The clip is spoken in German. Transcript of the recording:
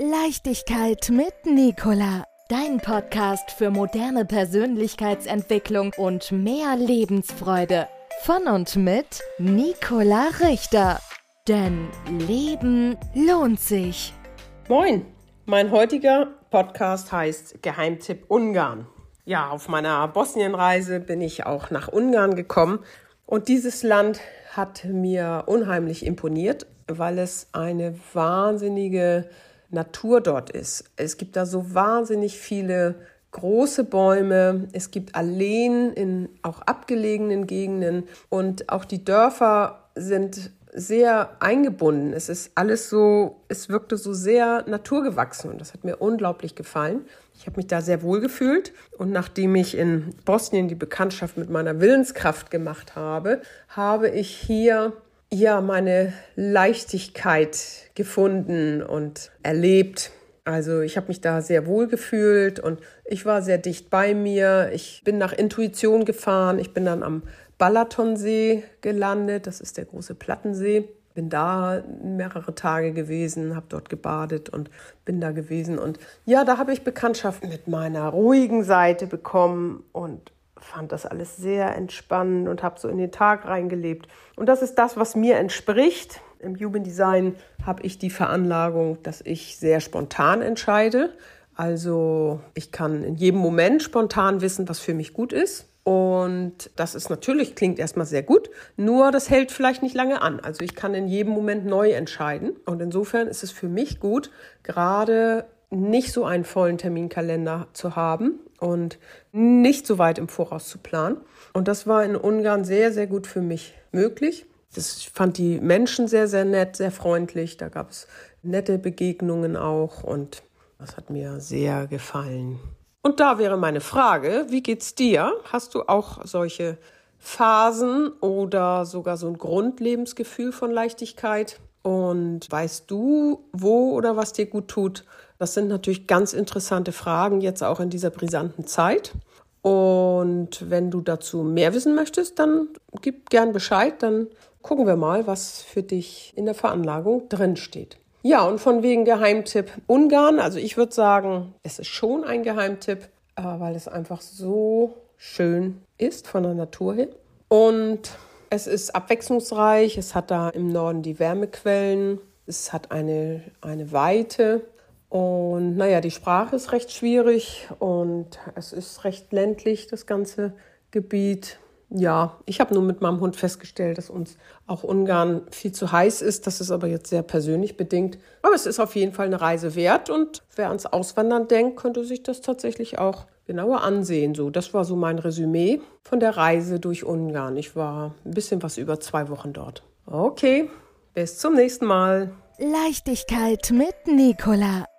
Leichtigkeit mit Nicola. Dein Podcast für moderne Persönlichkeitsentwicklung und mehr Lebensfreude. Von und mit Nicola Richter. Denn Leben lohnt sich. Moin, mein heutiger Podcast heißt Geheimtipp Ungarn. Ja, auf meiner Bosnienreise bin ich auch nach Ungarn gekommen und dieses Land hat mir unheimlich imponiert, weil es eine wahnsinnige Natur dort ist. Es gibt da so wahnsinnig viele große Bäume, es gibt Alleen in auch abgelegenen Gegenden und auch die Dörfer sind sehr eingebunden. Es ist alles so, es wirkte so sehr naturgewachsen und das hat mir unglaublich gefallen. Ich habe mich da sehr wohl gefühlt und nachdem ich in Bosnien die Bekanntschaft mit meiner Willenskraft gemacht habe, habe ich hier ja meine Leichtigkeit gefunden und erlebt. Also ich habe mich da sehr wohl gefühlt und ich war sehr dicht bei mir. Ich bin nach Intuition gefahren. Ich bin dann am Balatonsee gelandet. Das ist der große Plattensee. Bin da mehrere Tage gewesen, habe dort gebadet und bin da gewesen. Und ja, da habe ich Bekanntschaft mit meiner ruhigen Seite bekommen und fand das alles sehr entspannend und habe so in den Tag reingelebt. Und das ist das, was mir entspricht. Im Human Design habe ich die Veranlagung, dass ich sehr spontan entscheide. Also ich kann in jedem Moment spontan wissen, was für mich gut ist. Und das ist natürlich, klingt erstmal sehr gut, nur das hält vielleicht nicht lange an. Also ich kann in jedem Moment neu entscheiden. Und insofern ist es für mich gut, gerade nicht so einen vollen Terminkalender zu haben und nicht so weit im Voraus zu planen. Und das war in Ungarn sehr, sehr gut für mich möglich. Das, fand die Menschen sehr, sehr nett, sehr freundlich. Da gab es nette Begegnungen auch und das hat mir sehr gefallen. Und da wäre meine Frage, wie geht's dir? Hast du auch solche Phasen oder sogar so ein Grundlebensgefühl von Leichtigkeit? Und weißt du, wo oder was dir gut tut? Das sind natürlich ganz interessante Fragen jetzt auch in dieser brisanten Zeit. Und wenn du dazu mehr wissen möchtest, dann gib gern Bescheid, dann gucken wir mal, was für dich in der Veranlagung drin steht. Ja, und von wegen Geheimtipp Ungarn. Also ich würde sagen, es ist schon ein Geheimtipp, weil es einfach so schön ist von der Natur her. Und es ist abwechslungsreich. Es hat da im Norden die Wärmequellen. Es hat eine, eine Weite. Und naja, die Sprache ist recht schwierig und es ist recht ländlich, das ganze Gebiet. Ja, ich habe nur mit meinem Hund festgestellt, dass uns auch Ungarn viel zu heiß ist. Das ist aber jetzt sehr persönlich bedingt. Aber es ist auf jeden Fall eine Reise wert und wer ans Auswandern denkt, könnte sich das tatsächlich auch genauer ansehen. So, das war so mein Resümee von der Reise durch Ungarn. Ich war ein bisschen was über zwei Wochen dort. Okay, bis zum nächsten Mal. Leichtigkeit mit Nicola.